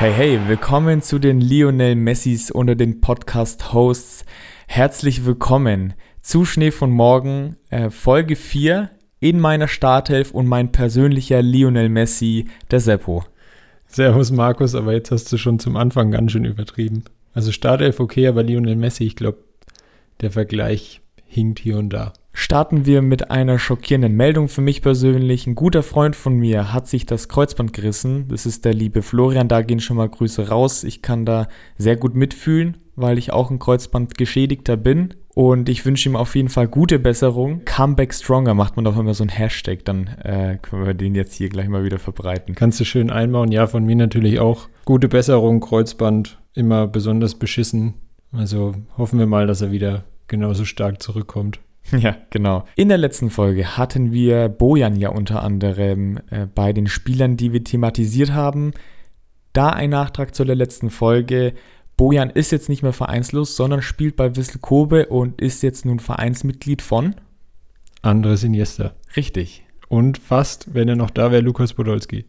Hey, hey, willkommen zu den Lionel Messis unter den Podcast-Hosts. Herzlich willkommen zu Schnee von Morgen, äh, Folge 4 in meiner Startelf und mein persönlicher Lionel Messi, der Seppo. Servus Markus, aber jetzt hast du schon zum Anfang ganz schön übertrieben. Also Startelf okay, aber Lionel Messi, ich glaube, der Vergleich hinkt hier und da. Starten wir mit einer schockierenden Meldung für mich persönlich. Ein guter Freund von mir hat sich das Kreuzband gerissen. Das ist der liebe Florian. Da gehen schon mal Grüße raus. Ich kann da sehr gut mitfühlen, weil ich auch ein Kreuzbandgeschädigter bin. Und ich wünsche ihm auf jeden Fall gute Besserung. Comeback Stronger macht man doch immer so ein Hashtag. Dann äh, können wir den jetzt hier gleich mal wieder verbreiten. Kannst du schön einbauen. Ja, von mir natürlich auch. Gute Besserung, Kreuzband. Immer besonders beschissen. Also hoffen wir mal, dass er wieder genauso stark zurückkommt. Ja, genau. In der letzten Folge hatten wir Bojan ja unter anderem äh, bei den Spielern, die wir thematisiert haben. Da ein Nachtrag zu der letzten Folge. Bojan ist jetzt nicht mehr vereinslos, sondern spielt bei Wissel Kobe und ist jetzt nun Vereinsmitglied von Andres Iniesta. Richtig. Und fast, wenn er noch da wäre, Lukas Podolski.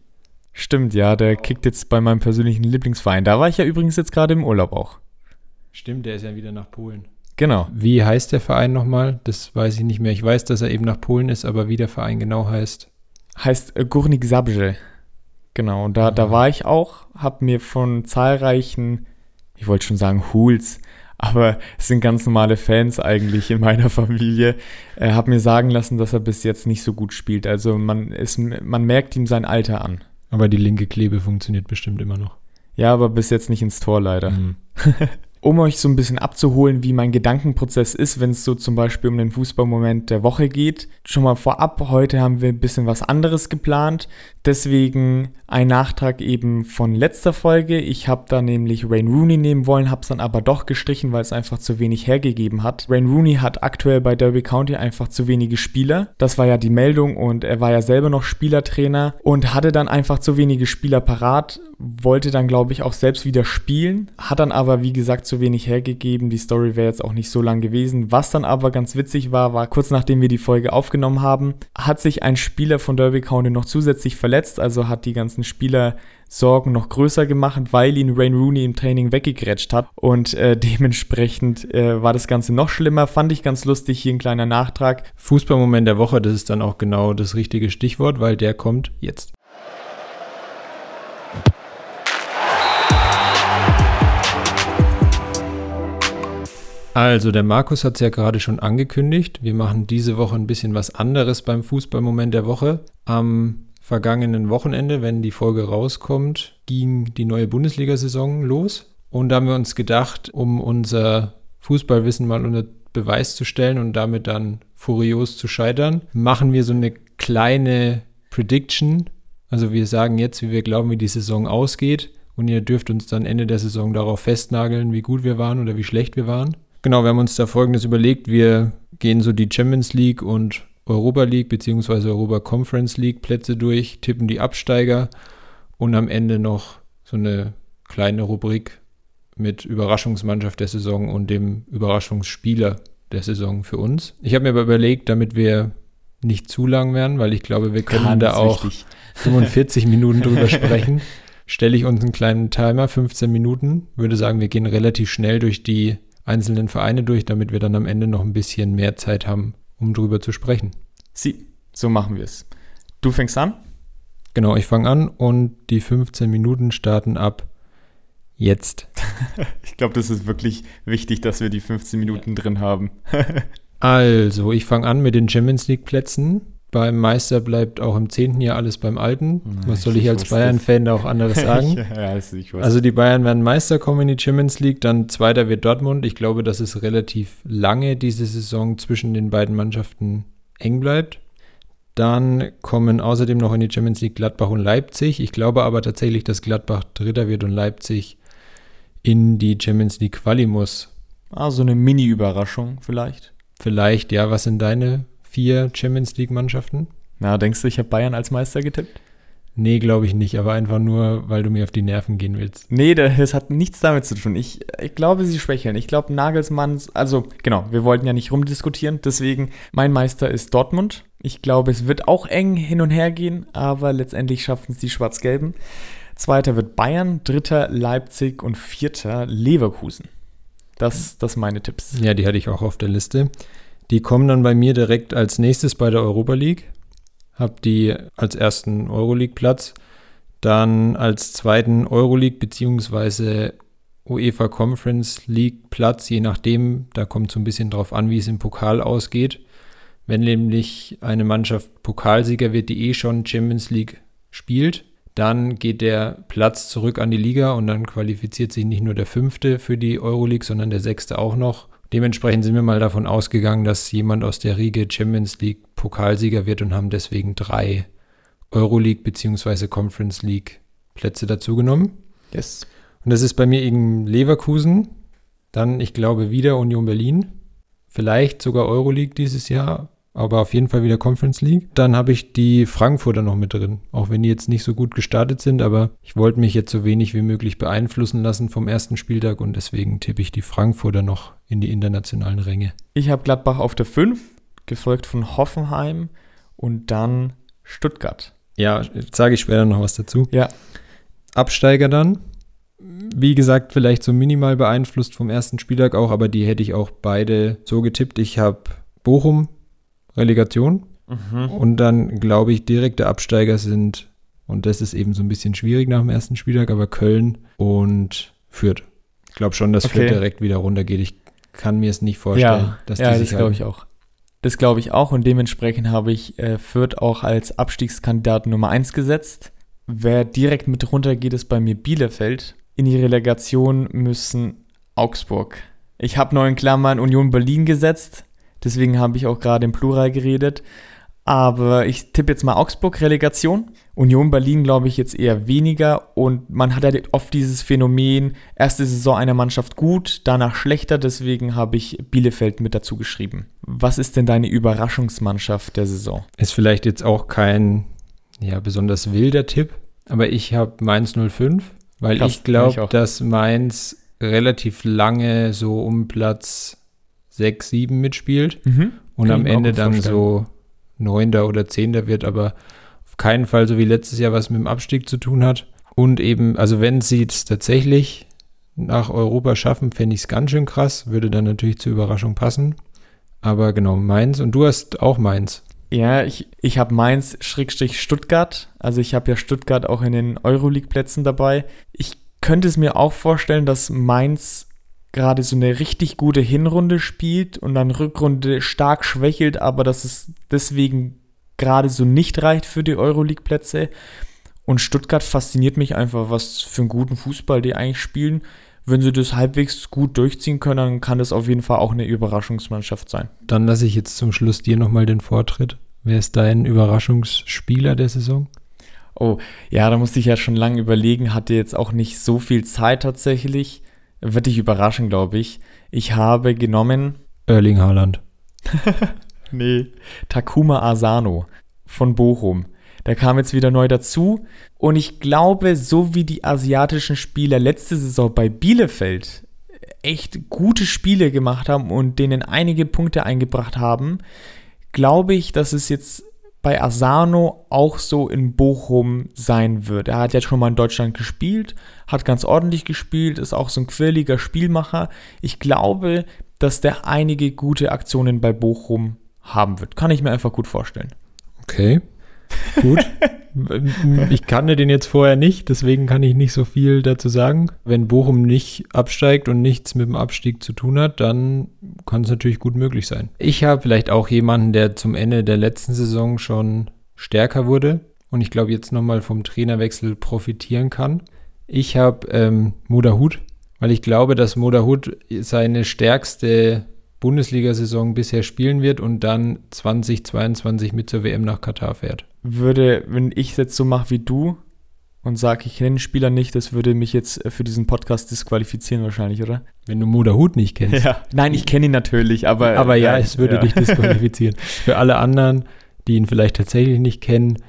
Stimmt, ja, der kickt jetzt bei meinem persönlichen Lieblingsverein. Da war ich ja übrigens jetzt gerade im Urlaub auch. Stimmt, der ist ja wieder nach Polen. Genau. Wie heißt der Verein nochmal? Das weiß ich nicht mehr. Ich weiß, dass er eben nach Polen ist, aber wie der Verein genau heißt. Heißt äh, Górnik Zabrze. Genau, und da, Ah. da war ich auch, habe mir von zahlreichen, ich wollte schon sagen Hools, aber es sind ganz normale Fans eigentlich in meiner Familie, äh, habe mir sagen lassen, dass er bis jetzt nicht so gut spielt. Also man, ist, man merkt ihm sein Alter an. Aber die linke Klebe funktioniert bestimmt immer noch. Ja, aber bis jetzt nicht ins Tor leider. Mhm. Um euch so ein bisschen abzuholen, wie mein Gedankenprozess ist, wenn es so zum Beispiel um den Fußballmoment der Woche geht. Schon mal vorab, heute haben wir ein bisschen was anderes geplant. Deswegen ein Nachtrag eben von letzter Folge. Ich habe da nämlich Wayne Rooney nehmen wollen, habe es dann aber doch gestrichen, weil es einfach zu wenig hergegeben hat. Wayne Rooney hat aktuell bei Derby County einfach zu wenige Spieler. Das war ja die Meldung und er war ja selber noch Spielertrainer und hatte dann einfach zu wenige Spieler parat, wollte dann glaube ich auch selbst wieder spielen, hat dann aber wie gesagt zu wenig hergegeben. Die Story wäre jetzt auch nicht so lang gewesen. Was dann aber ganz witzig war, war kurz nachdem wir die Folge aufgenommen haben, hat sich ein Spieler von Derby County noch zusätzlich verletzt, also hat die ganzen Spieler Sorgen noch größer gemacht, weil ihn Wayne Rooney im Training weggegrätscht hat und äh, dementsprechend äh, war das Ganze noch schlimmer. Fand ich ganz lustig, hier ein kleiner Nachtrag. Fußballmoment der Woche, das ist dann auch genau das richtige Stichwort, weil der kommt jetzt. Also, der Markus hat es ja gerade schon angekündigt. Wir machen diese Woche ein bisschen was anderes beim Fußballmoment der Woche. Am vergangenen Wochenende, wenn die Folge rauskommt, ging die neue Bundesliga-Saison los. Und da haben wir uns gedacht, um unser Fußballwissen mal unter Beweis zu stellen und damit dann furios zu scheitern, machen wir so eine kleine Prediction. Also wir sagen jetzt, wie wir glauben, wie die Saison ausgeht. Und ihr dürft uns dann Ende der Saison darauf festnageln, wie gut wir waren oder wie schlecht wir waren. Genau, wir haben uns da folgendes überlegt. Wir gehen so die Champions League und Europa League bzw. Europa Conference League Plätze durch, tippen die Absteiger und am Ende noch so eine kleine Rubrik mit Überraschungsmannschaft der Saison und dem Überraschungsspieler der Saison für uns. Ich habe mir aber überlegt, damit wir nicht zu lang werden, weil ich glaube, wir können da auch wichtig. 45 Minuten drüber sprechen, stelle ich uns einen kleinen Timer, 15 Minuten. Würde sagen, wir gehen relativ schnell durch die einzelnen Vereine durch, damit wir dann am Ende noch ein bisschen mehr Zeit haben, um drüber zu sprechen. Sie, so machen wir es. Du fängst an? Genau, ich fange an und die 15 Minuten starten ab jetzt. Ich glaube, das ist wirklich wichtig, dass wir die 15 Minuten drin haben. Also, ich fange an mit den Champions League Plätzen. Beim Meister bleibt auch im zehnten Jahr alles beim Alten. Was soll ich ich als Bayern-Fan da auch anderes sagen? ja, also ich. Also die Bayern werden Meister kommen in die Champions League, dann zweiter wird Dortmund. Ich glaube, dass es relativ lange diese Saison zwischen den beiden Mannschaften eng bleibt. Dann kommen außerdem noch in die Champions League Gladbach und Leipzig. Ich glaube aber tatsächlich, dass Gladbach Dritter wird und Leipzig in die Champions League Quali muss. ah, so eine Mini-Überraschung vielleicht. Vielleicht, ja, was sind deine vier Champions League Mannschaften? Na, denkst du, ich habe Bayern als Meister getippt? Nee, glaube ich nicht, aber einfach nur, weil du mir auf die Nerven gehen willst. Nee, das hat nichts damit zu tun. Ich, ich glaube, sie schwächeln. Ich glaube, Nagelsmanns, also genau, wir wollten ja nicht rumdiskutieren, deswegen mein Meister ist Dortmund. Ich glaube, es wird auch eng hin und her gehen, aber letztendlich schaffen es die Schwarz-Gelben. Zweiter wird Bayern, dritter Leipzig und vierter Leverkusen. Das, das meine Tipps. Ja, die hatte ich auch auf der Liste. Die kommen dann bei mir direkt als nächstes bei der Europa League. Hab die als ersten Euroleague-Platz. Dann als zweiten Euroleague bzw. UEFA Conference League Platz, je nachdem, da kommt so ein bisschen drauf an, wie es im Pokal ausgeht. Wenn nämlich eine Mannschaft Pokalsieger wird, die eh schon Champions League spielt, dann geht der Platz zurück an die Liga und dann qualifiziert sich nicht nur der Fünfte für die Euroleague, sondern der Sechste auch noch. Dementsprechend sind wir mal davon ausgegangen, dass jemand aus der Riege Champions League Pokalsieger wird und haben deswegen drei Euroleague bzw. Conference League Plätze dazugenommen. Yes. Und das ist bei mir eben Leverkusen, dann ich glaube wieder Union Berlin, vielleicht sogar Euroleague dieses Jahr, aber auf jeden Fall wieder Conference League. Dann habe ich die Frankfurter noch mit drin, auch wenn die jetzt nicht so gut gestartet sind, aber ich wollte mich jetzt so wenig wie möglich beeinflussen lassen vom ersten Spieltag und deswegen tippe ich die Frankfurter noch in die internationalen Ränge. Ich habe Gladbach auf der 5, gefolgt von Hoffenheim und dann Stuttgart. Ja, sage ich später noch was dazu. Ja. Absteiger dann. Wie gesagt, vielleicht so minimal beeinflusst vom ersten Spieltag auch, aber die hätte ich auch beide so getippt. Ich habe Bochum Relegation. Mhm. Und dann glaube ich, direkte Absteiger sind, und das ist eben so ein bisschen schwierig nach dem ersten Spieltag, aber Köln und Fürth. Ich glaube schon, dass okay. Fürth direkt wieder runtergeht. Ich kann mir es nicht vorstellen, ja, dass ja, die das glaube ich auch. Das glaube ich auch und dementsprechend habe ich äh, Fürth auch als Abstiegskandidat Nummer 1 gesetzt. Wer direkt mit runtergeht, ist bei mir Bielefeld. In die Relegation müssen Augsburg. Ich habe in Klammern Union Berlin gesetzt, Deswegen habe ich auch gerade im Plural geredet. Aber ich tippe jetzt mal Augsburg-Relegation. Union Berlin glaube ich jetzt eher weniger. Und man hat ja oft dieses Phänomen, erste Saison einer Mannschaft gut, danach schlechter. Deswegen habe ich Bielefeld mit dazu geschrieben. Was ist denn deine Überraschungsmannschaft der Saison? Ist vielleicht jetzt auch kein ja, besonders wilder Tipp. Aber ich habe Mainz 05, weil Krass, ich glaube, dass Mainz relativ lange so um Platz 6, 7 mitspielt mhm. und Kann am Ende dann so Neunter oder Zehnter wird, aber auf keinen Fall so wie letztes Jahr was mit dem Abstieg zu tun hat. Und eben, also wenn sie es tatsächlich nach Europa schaffen, fände ich es ganz schön krass, würde dann natürlich zur Überraschung passen. Aber genau, Mainz und du hast auch Mainz. Ja, ich, ich habe Mainz Schrägstrich Stuttgart. Also ich habe ja Stuttgart auch in den Euroleague-Plätzen dabei. Ich könnte es mir auch vorstellen, dass Mainz gerade so eine richtig gute Hinrunde spielt und dann Rückrunde stark schwächelt, aber dass es deswegen gerade so nicht reicht für die Euroleague-Plätze. Und Stuttgart fasziniert mich einfach, was für einen guten Fußball die eigentlich spielen. Wenn sie das halbwegs gut durchziehen können, dann kann das auf jeden Fall auch eine Überraschungsmannschaft sein. Dann lasse ich jetzt zum Schluss dir nochmal den Vortritt. Wer ist dein Überraschungsspieler der Saison? Oh, ja, da musste ich ja schon lange überlegen, hatte jetzt auch nicht so viel Zeit tatsächlich. Wird dich überraschen, glaube ich. Ich habe genommen. Erling Haaland. nee. Takuma Asano von Bochum. Der kam jetzt wieder neu dazu. Und ich glaube, so wie die asiatischen Spieler letzte Saison bei Bielefeld echt gute Spiele gemacht haben und denen einige Punkte eingebracht haben, glaube ich, dass es jetzt bei Asano auch so in Bochum sein wird. Er hat jetzt schon mal in Deutschland gespielt, hat ganz ordentlich gespielt, ist auch so ein quirliger Spielmacher. Ich glaube, dass der einige gute Aktionen bei Bochum haben wird. Kann ich mir einfach gut vorstellen. Okay. Gut. ich kannte den jetzt vorher nicht, deswegen kann ich nicht so viel dazu sagen. Wenn Bochum nicht absteigt und nichts mit dem Abstieg zu tun hat, dann kann es natürlich gut möglich sein. Ich habe vielleicht auch jemanden, der zum Ende der letzten Saison schon stärker wurde und ich glaube jetzt nochmal vom Trainerwechsel profitieren kann. Ich habe ähm, Moderhut, weil ich glaube, dass Moderhut seine stärkste Bundesliga-Saison bisher spielen wird und dann 2022 mit zur WM nach Katar fährt. Würde, wenn ich es jetzt so mache wie du und sage, ich kenne den Spieler nicht, das würde mich jetzt für diesen Podcast disqualifizieren wahrscheinlich, oder? Wenn du Moderhut nicht kennst. Ja. Nein, ich kenne ihn natürlich, aber. Aber ja, es würde ja. dich disqualifizieren. für alle anderen, die ihn vielleicht tatsächlich nicht kennen,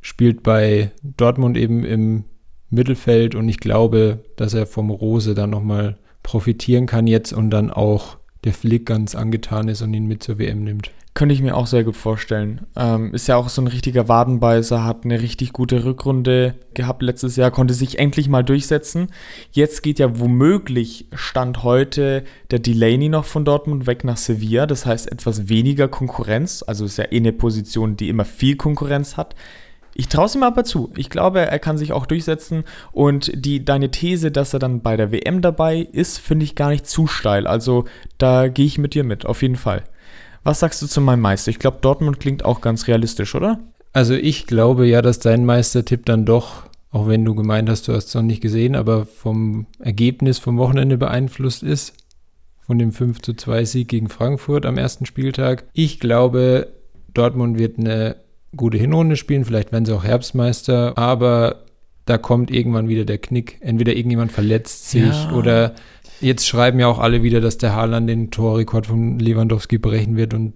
spielt bei Dortmund eben im Mittelfeld und ich glaube, dass er vom Rose dann nochmal profitieren kann jetzt und dann auch der Flick ganz angetan ist und ihn mit zur WM nimmt. Könnte ich mir auch sehr gut vorstellen. Ähm, ist ja auch so ein richtiger Wadenbeißer, hat eine richtig gute Rückrunde gehabt letztes Jahr, konnte sich endlich mal durchsetzen. Jetzt geht ja womöglich, Stand heute, der Delaney noch von Dortmund weg nach Sevilla. Das heißt etwas weniger Konkurrenz. Also ist ja eh eine Position, die immer viel Konkurrenz hat. Ich traue es ihm aber zu. Ich glaube, er kann sich auch durchsetzen. Und die, deine These, dass er dann bei der WM dabei ist, finde ich gar nicht zu steil. Also da gehe ich mit dir mit, auf jeden Fall. Was sagst du zu meinem Meister? Ich glaube, Dortmund klingt auch ganz realistisch, oder? Also ich glaube ja, dass dein Meistertipp dann doch, auch wenn du gemeint hast, du hast es noch nicht gesehen, aber vom Ergebnis vom Wochenende beeinflusst ist. Von dem 5 zu 2 Sieg gegen Frankfurt am ersten Spieltag. Ich glaube, Dortmund wird eine gute Hinrunde spielen. Vielleicht werden sie auch Herbstmeister, aber da kommt irgendwann wieder der Knick. Entweder irgendjemand verletzt sich ja. oder Jetzt schreiben ja auch alle wieder, dass der Haaland den Torrekord von Lewandowski brechen wird und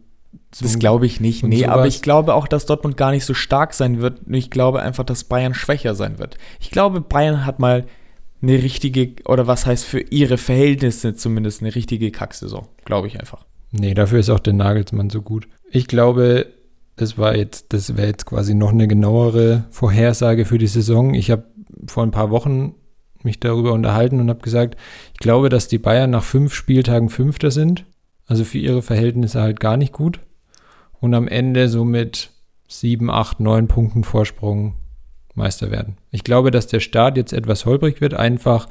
so das glaube ich nicht. Nee, sowas. aber ich glaube auch, dass Dortmund gar nicht so stark sein wird. Ich glaube einfach, dass Bayern schwächer sein wird. Ich glaube, Bayern hat mal eine richtige, oder was heißt für ihre Verhältnisse zumindest eine richtige Kacksaison. Glaube ich einfach. Nee, dafür ist auch der Nagelsmann so gut. Ich glaube, das war jetzt, das wäre jetzt quasi noch eine genauere Vorhersage für die Saison. Ich habe vor ein paar Wochen mich darüber unterhalten und habe gesagt, ich glaube, dass die Bayern nach fünf Spieltagen Fünfter sind. Also für ihre Verhältnisse halt gar nicht gut. Und am Ende so mit sieben, acht, neun Punkten Vorsprung Meister werden. Ich glaube, dass der Start jetzt etwas holprig wird. Einfach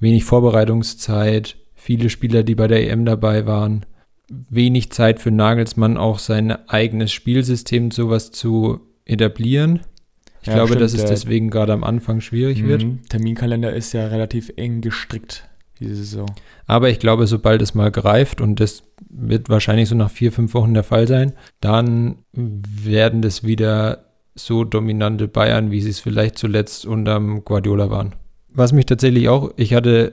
wenig Vorbereitungszeit, viele Spieler, die bei der EM dabei waren, wenig Zeit für Nagelsmann, auch sein eigenes Spielsystem sowas zu etablieren. Ich ja, glaube, stimmt, dass es deswegen gerade am Anfang schwierig wird. Mhm. Terminkalender ist ja relativ eng gestrickt diese Saison. Aber ich glaube, sobald es mal greift, und das wird wahrscheinlich so nach vier, fünf Wochen der Fall sein, dann werden das wieder so dominante Bayern, wie sie es vielleicht zuletzt unterm Guardiola waren. Was mich tatsächlich auch, ich hatte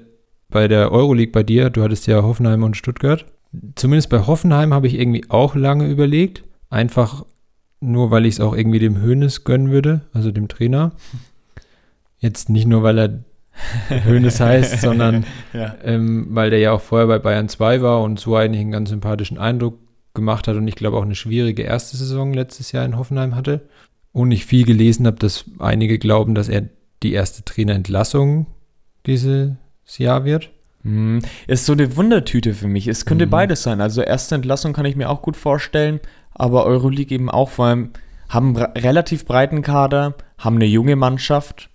bei der Euroleague bei dir, du hattest ja Hoffenheim und Stuttgart. Zumindest bei Hoffenheim habe ich irgendwie auch lange überlegt. Einfach nur weil ich es auch irgendwie dem Hönes gönnen würde, also dem Trainer. Jetzt nicht nur, weil er Hönes heißt, sondern ja. ähm, weil der ja auch vorher bei Bayern 2 war und so eigentlich einen ganz sympathischen Eindruck gemacht hat und ich glaube auch eine schwierige erste Saison letztes Jahr in Hoffenheim hatte. Und ich viel gelesen habe, dass einige glauben, dass er die erste Trainerentlassung dieses Jahr wird. Mm, ist so eine Wundertüte für mich. Es könnte mm. beides sein. Also erste Entlassung kann ich mir auch gut vorstellen aber Euroleague eben auch, vor allem haben einen relativ breiten Kader, haben eine junge Mannschaft.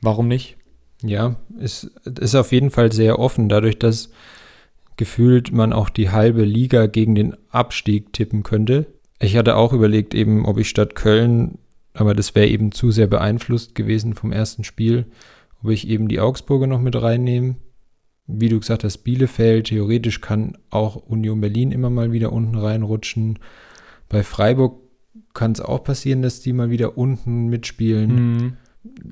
Warum nicht? Ja, es ist, ist auf jeden Fall sehr offen, dadurch, dass gefühlt man auch die halbe Liga gegen den Abstieg tippen könnte. Ich hatte auch überlegt, eben, ob ich statt Köln, aber das wäre eben zu sehr beeinflusst gewesen vom ersten Spiel, ob ich eben die Augsburger noch mit reinnehme. Wie du gesagt hast, Bielefeld, theoretisch kann auch Union Berlin immer mal wieder unten reinrutschen. Bei Freiburg kann es auch passieren, dass die mal wieder unten mitspielen. Mhm.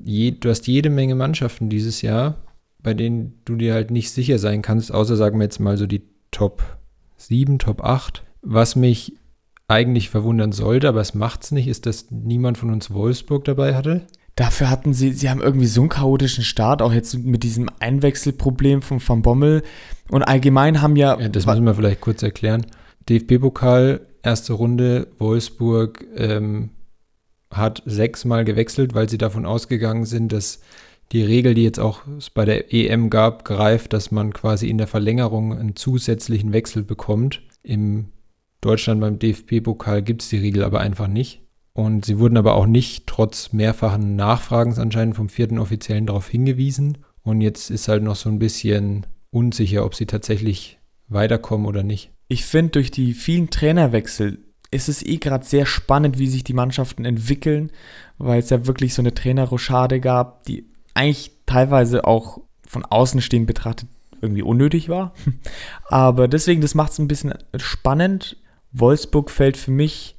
Je, du hast jede Menge Mannschaften dieses Jahr, bei denen du dir halt nicht sicher sein kannst, außer sagen wir jetzt mal so die Top 7, Top 8. Was mich eigentlich verwundern sollte, aber es macht es nicht, ist, dass niemand von uns Wolfsburg dabei hatte. Dafür hatten sie, sie haben irgendwie so einen chaotischen Start, auch jetzt mit diesem Einwechselproblem von Van Bommel. Und allgemein haben ja. ja das müssen wir vielleicht kurz erklären. DFB-Pokal erste Runde. Wolfsburg ähm, hat sechsmal gewechselt, weil sie davon ausgegangen sind, dass die Regel, die jetzt auch bei der EM gab, greift, dass man quasi in der Verlängerung einen zusätzlichen Wechsel bekommt. Im Deutschland beim DFB-Pokal gibt es die Regel aber einfach nicht. Und sie wurden aber auch nicht trotz mehrfachen Nachfragens anscheinend vom vierten Offiziellen darauf hingewiesen. Und jetzt ist halt noch so ein bisschen unsicher, ob sie tatsächlich weiterkommen oder nicht. Ich finde, durch die vielen Trainerwechsel ist es eh gerade sehr spannend, wie sich die Mannschaften entwickeln, weil es ja wirklich so eine Trainerrochade gab, die eigentlich teilweise auch von außen stehend betrachtet irgendwie unnötig war. Aber deswegen, das macht es ein bisschen spannend. Wolfsburg fällt für mich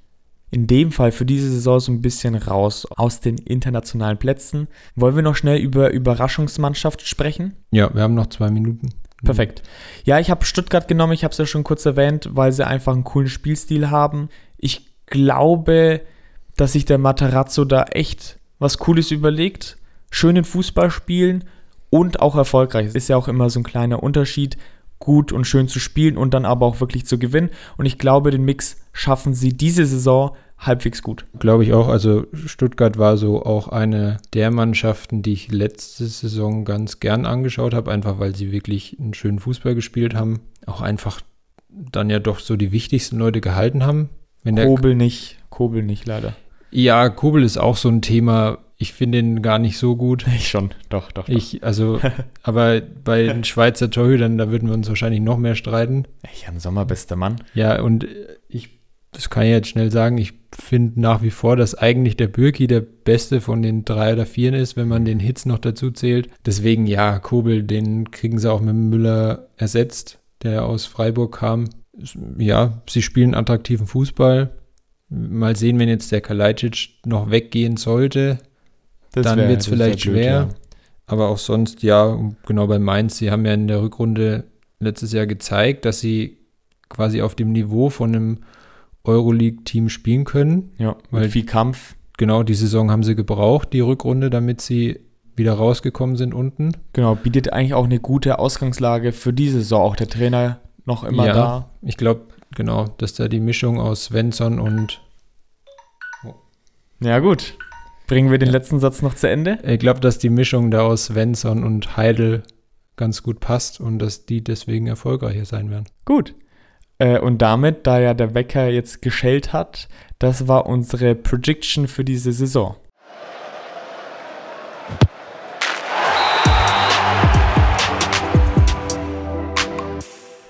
in dem Fall für diese Saison so ein bisschen raus aus den internationalen Plätzen. Wollen wir noch schnell über Überraschungsmannschaft sprechen? Ja, wir haben noch zwei Minuten. Perfekt. Ja, ich habe Stuttgart genommen, ich habe es ja schon kurz erwähnt, weil sie einfach einen coolen Spielstil haben. Ich glaube, dass sich der Materazzo da echt was Cooles überlegt. Schönen Fußball spielen und auch erfolgreich. Ist ja auch immer so ein kleiner Unterschied. Gut und schön zu spielen und dann aber auch wirklich zu gewinnen. Und ich glaube, den Mix schaffen sie diese Saison halbwegs gut. Glaube ich auch. Also Stuttgart war so auch eine der Mannschaften, die ich letzte Saison ganz gern angeschaut habe, einfach weil sie wirklich einen schönen Fußball gespielt haben. Auch einfach dann ja doch so die wichtigsten Leute gehalten haben. Wenn Kobel nicht, Kobel nicht leider. Ja, Kobel ist auch so ein Thema. Ich finde ihn gar nicht so gut. Ich schon, doch, doch. doch. Ich, also, aber bei den Schweizer Torhütern, da würden wir uns wahrscheinlich noch mehr streiten. Jan Sommer, bester Mann. Ja, und ich, das kann ich jetzt schnell sagen, ich finde nach wie vor, dass eigentlich der Bürki der beste von den drei oder vier ist, wenn man den Hits noch dazu zählt. Deswegen, ja, Kobel, den kriegen sie auch mit Müller ersetzt, der aus Freiburg kam. Ja, sie spielen attraktiven Fußball. Mal sehen, wenn jetzt der Kalajdzic noch weggehen sollte, das dann wird es vielleicht schwer. Blöd, ja. Aber auch sonst, ja, genau bei Mainz, sie haben ja in der Rückrunde letztes Jahr gezeigt, dass sie quasi auf dem Niveau von einem Euroleague-Team spielen können. Ja, weil viel Kampf. Genau, die Saison haben sie gebraucht, die Rückrunde, damit sie wieder rausgekommen sind unten. Genau, bietet eigentlich auch eine gute Ausgangslage für diese Saison. Auch der Trainer noch immer ja, da. Ich glaube, genau, dass da die Mischung aus Svensson und. Oh. Ja, gut. Bringen wir den letzten Satz noch zu Ende? Ich glaube, dass die Mischung da aus Svensson und Heidel ganz gut passt und dass die deswegen erfolgreicher sein werden. Gut. Äh, und damit, da ja der Wecker jetzt geschellt hat, das war unsere Prediction für diese Saison.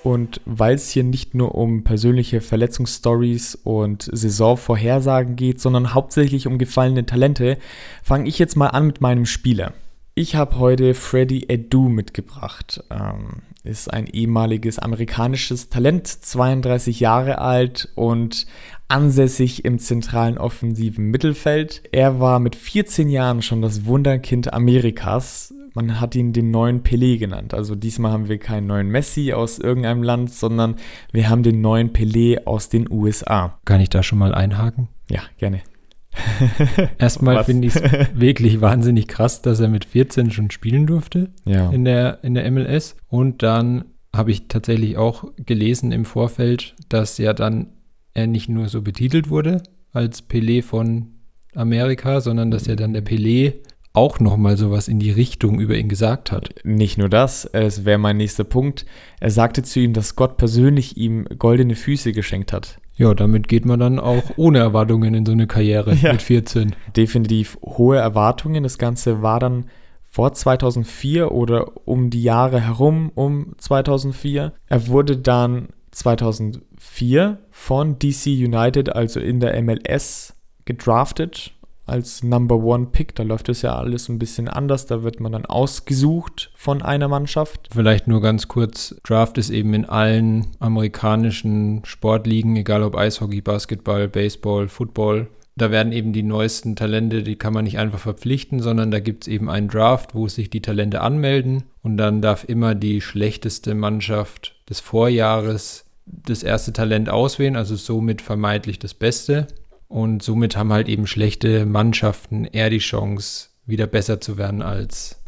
Und weil es hier nicht nur um persönliche Verletzungsstories und Saisonvorhersagen geht, sondern hauptsächlich um gefallene Talente, fange ich jetzt mal an mit meinem Spieler. Ich habe heute Freddy Edu mitgebracht. Ähm, ist ein ehemaliges amerikanisches Talent, 32 Jahre alt und ansässig im zentralen offensiven Mittelfeld. Er war mit 14 Jahren schon das Wunderkind Amerikas. Man hat ihn den neuen Pelé genannt. Also diesmal haben wir keinen neuen Messi aus irgendeinem Land, sondern wir haben den neuen Pelé aus den USA. Kann ich da schon mal einhaken? Ja, gerne. Erstmal finde ich es wirklich wahnsinnig krass, dass er mit 14 schon spielen durfte ja. in, der, in der MLS. Und dann habe ich tatsächlich auch gelesen im Vorfeld, dass ja dann er nicht nur so betitelt wurde als Pelé von Amerika, sondern dass er dann der Pelé auch nochmal sowas in die Richtung über ihn gesagt hat. Nicht nur das, es wäre mein nächster Punkt. Er sagte zu ihm, dass Gott persönlich ihm goldene Füße geschenkt hat. Ja, damit geht man dann auch ohne Erwartungen in so eine Karriere ja. mit 14. Definitiv hohe Erwartungen. Das Ganze war dann vor 2004 oder um die Jahre herum um 2004. Er wurde dann 2004 von DC United, also in der MLS, gedraftet als Number One Pick. Da läuft es ja alles ein bisschen anders. Da wird man dann ausgesucht von einer Mannschaft. Vielleicht nur ganz kurz: Draft ist eben in allen amerikanischen Sportligen, egal ob Eishockey, Basketball, Baseball, Football. Da werden eben die neuesten Talente, die kann man nicht einfach verpflichten, sondern da gibt es eben einen Draft, wo sich die Talente anmelden und dann darf immer die schlechteste Mannschaft des Vorjahres das erste Talent auswählen, also somit vermeintlich das Beste. Und somit haben halt eben schlechte Mannschaften eher die Chance, wieder besser zu werden, als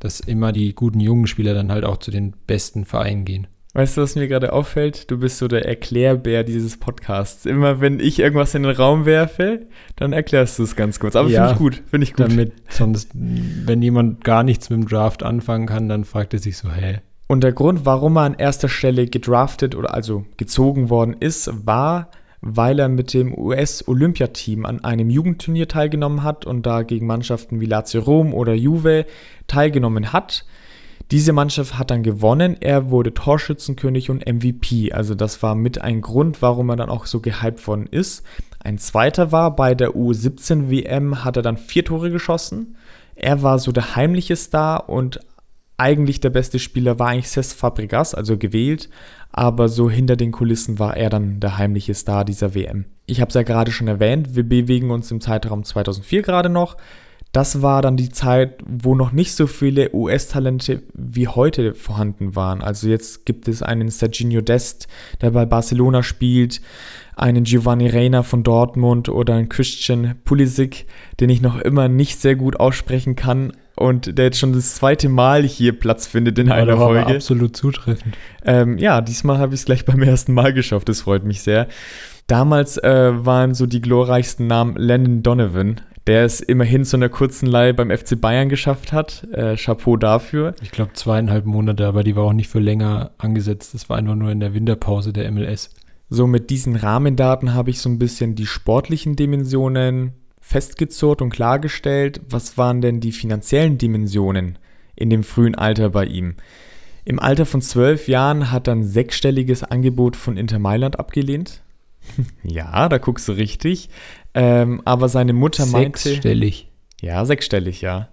dass immer die guten jungen Spieler dann halt auch zu den besten Vereinen gehen. Weißt du, was mir gerade auffällt? Du bist so der Erklärbär dieses Podcasts. Immer wenn ich irgendwas in den Raum werfe, dann erklärst du es ganz kurz. Aber ja, finde ich gut, finde ich gut. Damit sonst, wenn jemand gar nichts mit dem Draft anfangen kann, dann fragt er sich so, hä? Und der Grund, warum er an erster Stelle gedraftet oder also gezogen worden ist, war, weil er mit dem US-Olympiateam an einem Jugendturnier teilgenommen hat und da gegen Mannschaften wie Lazio Rom oder Juve teilgenommen hat. Diese Mannschaft hat dann gewonnen. Er wurde Torschützenkönig und MVP. Also das war mit ein Grund, warum er dann auch so gehypt worden ist. Ein zweiter war bei der U17 WM hat er dann vier Tore geschossen. Er war so der heimliche Star und eigentlich der beste Spieler war eigentlich Cesc Fabregas, also gewählt, aber so hinter den Kulissen war er dann der heimliche Star dieser WM. Ich habe es ja gerade schon erwähnt, wir bewegen uns im Zeitraum 2004 gerade noch. Das war dann die Zeit, wo noch nicht so viele US-Talente wie heute vorhanden waren. Also jetzt gibt es einen Serginho Dest, der bei Barcelona spielt, einen Giovanni Reina von Dortmund oder einen Christian Pulisic, den ich noch immer nicht sehr gut aussprechen kann und der jetzt schon das zweite Mal hier Platz findet in einer Folge. absolut zutreffend. Ähm, ja, diesmal habe ich es gleich beim ersten Mal geschafft, das freut mich sehr. Damals äh, waren so die glorreichsten Namen Landon Donovan, der es immerhin zu einer kurzen Leihe beim FC Bayern geschafft hat. Äh, Chapeau dafür. Ich glaube zweieinhalb Monate, aber die war auch nicht für länger angesetzt. Das war einfach nur in der Winterpause der MLS. So mit diesen Rahmendaten habe ich so ein bisschen die sportlichen Dimensionen festgezurrt und klargestellt. Was waren denn die finanziellen Dimensionen in dem frühen Alter bei ihm? Im Alter von zwölf Jahren hat er ein sechsstelliges Angebot von Inter Mailand abgelehnt. ja, da guckst du richtig. Ähm, aber seine Mutter meinte. Sechsstellig. Ja, sechsstellig, ja.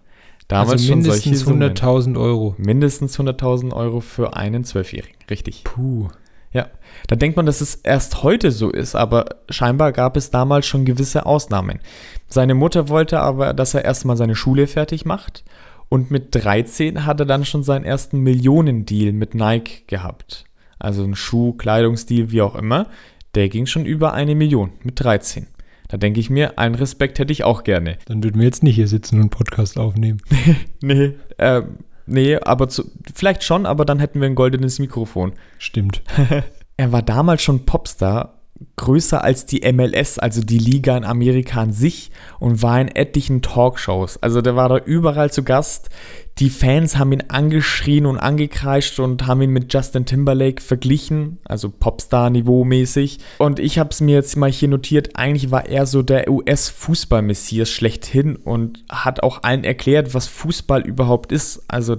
Damals also mindestens 100.000 Euro. Mindestens 100.000 Euro für einen Zwölfjährigen, richtig. Puh. Ja, da denkt man, dass es erst heute so ist, aber scheinbar gab es damals schon gewisse Ausnahmen. Seine Mutter wollte aber, dass er erstmal seine Schule fertig macht und mit 13 hat er dann schon seinen ersten Millionendeal mit Nike gehabt. Also ein Schuh, Kleidungsdeal, wie auch immer. Der ging schon über eine Million mit 13. Da denke ich mir, einen Respekt hätte ich auch gerne. Dann würden wir jetzt nicht hier sitzen und einen Podcast aufnehmen. nee, äh, nee, aber zu, vielleicht schon, aber dann hätten wir ein goldenes Mikrofon. Stimmt. er war damals schon Popstar größer als die MLS, also die Liga in Amerika an sich und war in etlichen Talkshows. Also der war da überall zu Gast. Die Fans haben ihn angeschrien und angekreischt und haben ihn mit Justin Timberlake verglichen, also Popstar-Niveau mäßig. Und ich habe es mir jetzt mal hier notiert, eigentlich war er so der US-Fußball-Messias schlechthin und hat auch allen erklärt, was Fußball überhaupt ist. Also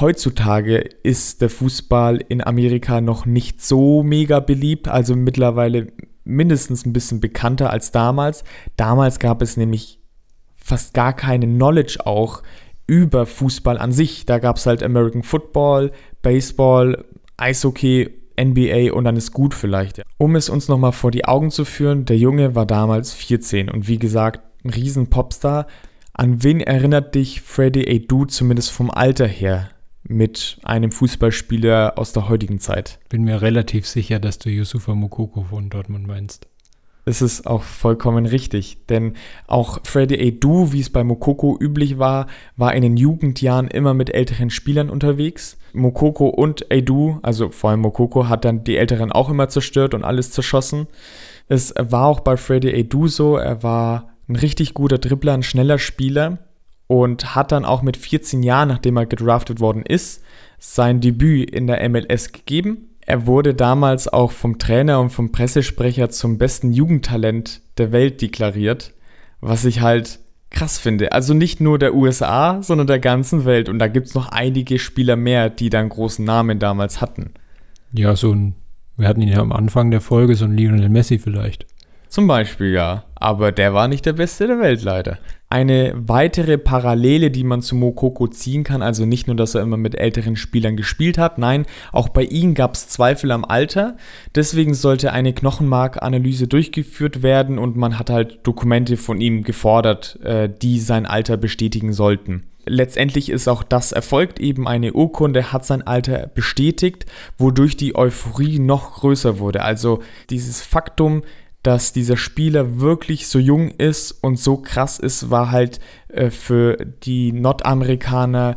Heutzutage ist der Fußball in Amerika noch nicht so mega beliebt, also mittlerweile mindestens ein bisschen bekannter als damals. Damals gab es nämlich fast gar keine Knowledge auch über Fußball an sich. Da gab es halt American Football, Baseball, Eishockey, NBA und dann ist gut vielleicht. Um es uns nochmal vor die Augen zu führen, der Junge war damals 14 und wie gesagt, ein riesen Popstar. An wen erinnert dich Freddie Adu zumindest vom Alter her? mit einem Fußballspieler aus der heutigen Zeit. Bin mir relativ sicher, dass du Yusufa Mokoko von Dortmund meinst. Es ist auch vollkommen richtig, denn auch Freddy Adu, wie es bei Mokoko üblich war, war in den Jugendjahren immer mit älteren Spielern unterwegs. Mokoko und Adu, also vor allem Mokoko, hat dann die Älteren auch immer zerstört und alles zerschossen. Es war auch bei Freddy Adu so, er war ein richtig guter Dribbler, ein schneller Spieler, und hat dann auch mit 14 Jahren, nachdem er gedraftet worden ist, sein Debüt in der MLS gegeben. Er wurde damals auch vom Trainer und vom Pressesprecher zum besten Jugendtalent der Welt deklariert, was ich halt krass finde. Also nicht nur der USA, sondern der ganzen Welt. Und da gibt es noch einige Spieler mehr, die dann großen Namen damals hatten. Ja, so ein, wir hatten ihn ja am Anfang der Folge, so ein Lionel Messi vielleicht. Zum Beispiel, ja. Aber der war nicht der Beste der Welt, leider. Eine weitere Parallele, die man zu Mokoko ziehen kann, also nicht nur, dass er immer mit älteren Spielern gespielt hat, nein, auch bei ihm gab es Zweifel am Alter. Deswegen sollte eine Knochenmarkanalyse durchgeführt werden und man hat halt Dokumente von ihm gefordert, äh, die sein Alter bestätigen sollten. Letztendlich ist auch das erfolgt, eben eine Urkunde hat sein Alter bestätigt, wodurch die Euphorie noch größer wurde. Also dieses Faktum, dass dieser Spieler wirklich so jung ist und so krass ist, war halt äh, für die Nordamerikaner